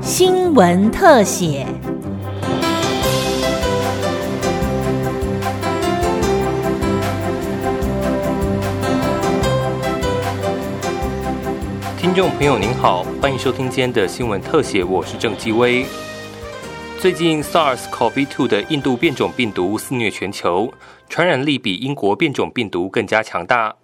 新闻特写。听众朋友您好，欢迎收听今天的新闻特写，我是郑基威。最近 SARS-CoV-2 的印度变种病毒肆虐全球，传染力比英国变种病毒更加强大。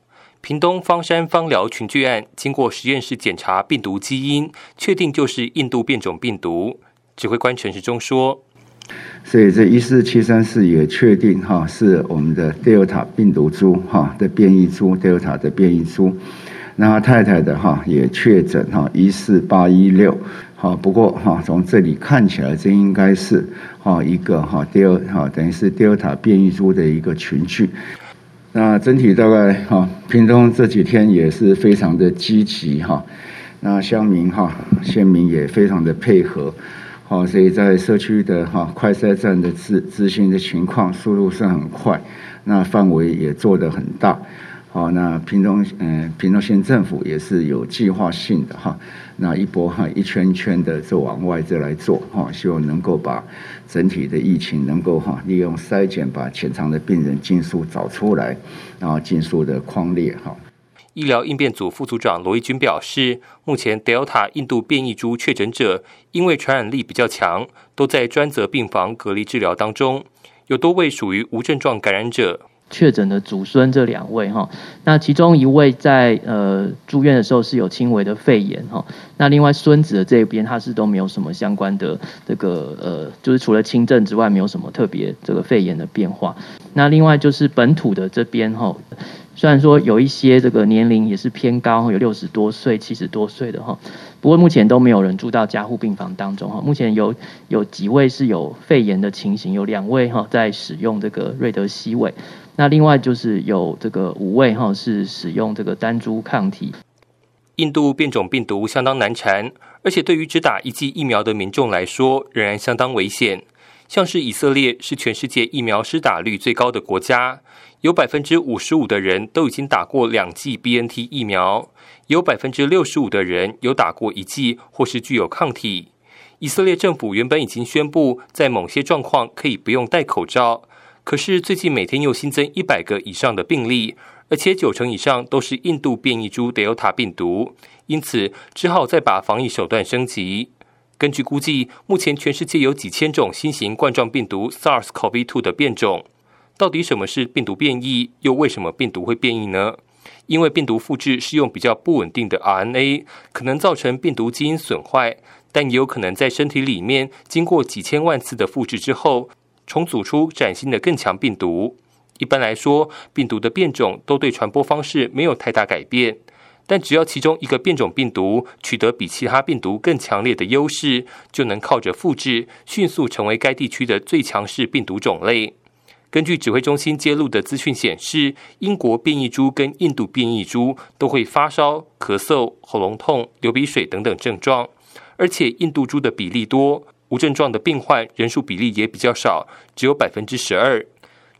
屏东方山方疗群聚案经过实验室检查病毒基因，确定就是印度变种病毒。指挥官陈时中说：“所以这一四七三四也确定哈是我们的 Delta 病毒株哈的变异株 Delta 的变异株。”那太太的哈也确诊哈一四八一六，好不过哈从这里看起来这应该是哈一个哈第二哈等于是第二塔变异株的一个群聚。那整体大概哈屏东这几天也是非常的积极哈，那乡民哈县民也非常的配合，好所以在社区的哈快筛站的执执行的情况速度是很快，那范围也做得很大。好，那屏东嗯，屏东县政府也是有计划性的哈，那一波哈一圈圈的就往外这来做哈，希望能够把整体的疫情能够哈利用筛检把潜藏的病人尽速找出来，然后尽速的框列哈。医疗应变组副组长罗义军表示，目前 Delta 印度变异株确诊者因为传染力比较强，都在专责病房隔离治疗当中，有多位属于无症状感染者。确诊的祖孙这两位哈，那其中一位在呃住院的时候是有轻微的肺炎哈，那另外孙子的这边他是都没有什么相关的这个呃，就是除了轻症之外没有什么特别这个肺炎的变化。那另外就是本土的这边哈，虽然说有一些这个年龄也是偏高，有六十多岁、七十多岁的哈，不过目前都没有人住到加护病房当中哈。目前有有几位是有肺炎的情形，有两位哈在使用这个瑞德西韦。那另外就是有这个五位哈是使用这个单株抗体。印度变种病毒相当难缠，而且对于只打一剂疫苗的民众来说，仍然相当危险。像是以色列是全世界疫苗施打率最高的国家，有百分之五十五的人都已经打过两剂 BNT 疫苗，有百分之六十五的人有打过一剂或是具有抗体。以色列政府原本已经宣布，在某些状况可以不用戴口罩。可是最近每天又新增一百个以上的病例，而且九成以上都是印度变异株 Delta 病毒，因此只好再把防疫手段升级。根据估计，目前全世界有几千种新型冠状病毒 SARS-CoV-2 的变种。到底什么是病毒变异？又为什么病毒会变异呢？因为病毒复制是用比较不稳定的 RNA，可能造成病毒基因损坏，但也有可能在身体里面经过几千万次的复制之后。重组出崭新的更强病毒。一般来说，病毒的变种都对传播方式没有太大改变，但只要其中一个变种病毒取得比其他病毒更强烈的优势，就能靠着复制迅速成为该地区的最强势病毒种类。根据指挥中心揭露的资讯显示，英国变异株跟印度变异株都会发烧、咳嗽、喉咙痛、流鼻水等等症状，而且印度株的比例多。无症状的病患人数比例也比较少，只有百分之十二。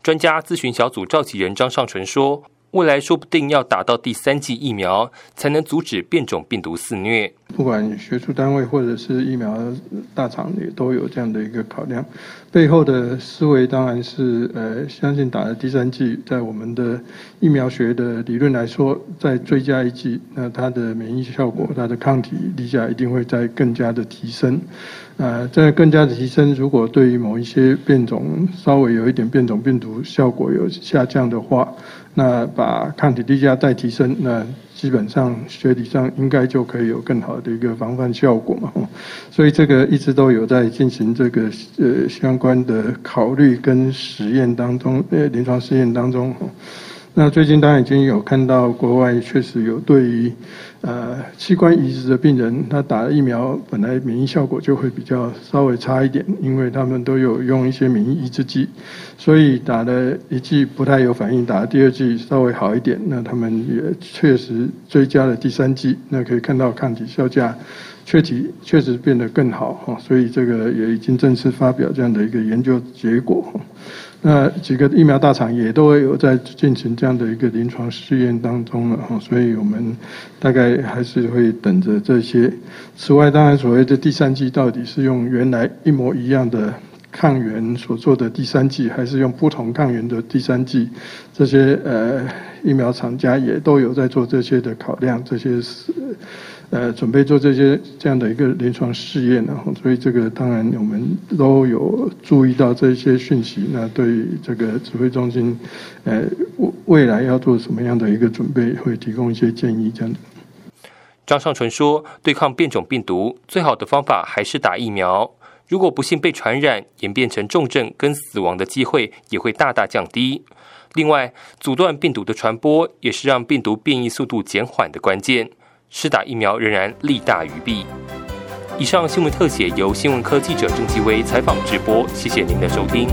专家咨询小组召集人张尚纯说。未来说不定要打到第三剂疫苗，才能阻止变种病毒肆虐。不管学术单位或者是疫苗大厂也都有这样的一个考量，背后的思维当然是呃，相信打了第三剂，在我们的疫苗学的理论来说，再追加一剂，那它的免疫效果、它的抗体力价一定会在更加的提升。呃，在更加的提升，如果对于某一些变种稍微有一点变种病毒效果有下降的话，那把抗体低价再提升，那基本上学理上应该就可以有更好的的一个防范效果嘛。所以这个一直都有在进行这个呃相关的考虑跟实验当中，呃临床试验当中。那最近当然已经有看到国外确实有对于呃器官移植的病人，他打了疫苗本来免疫效果就会比较稍微差一点，因为他们都有用一些免疫抑制剂，所以打了一剂不太有反应，打了第二剂稍微好一点，那他们也确实追加了第三剂，那可以看到抗体效价确体确实变得更好哈，所以这个也已经正式发表这样的一个研究结果。那几个疫苗大厂也都有在进行这样的一个临床试验当中了哈，所以我们大概还是会等着这些。此外，当然所谓的第三剂到底是用原来一模一样的抗原所做的第三剂，还是用不同抗原的第三剂？这些呃疫苗厂家也都有在做这些的考量，这些是。呃，准备做这些这样的一个临床试验，然后，所以这个当然我们都有注意到这些讯息。那对这个指挥中心，呃，未来要做什么样的一个准备，会提供一些建议。这样的。张尚纯说，对抗变种病毒最好的方法还是打疫苗。如果不幸被传染，演变成重症跟死亡的机会也会大大降低。另外，阻断病毒的传播，也是让病毒变异速度减缓的关键。施打疫苗仍然利大于弊。以上新闻特写由新闻科记者郑继威采访直播，谢谢您的收听。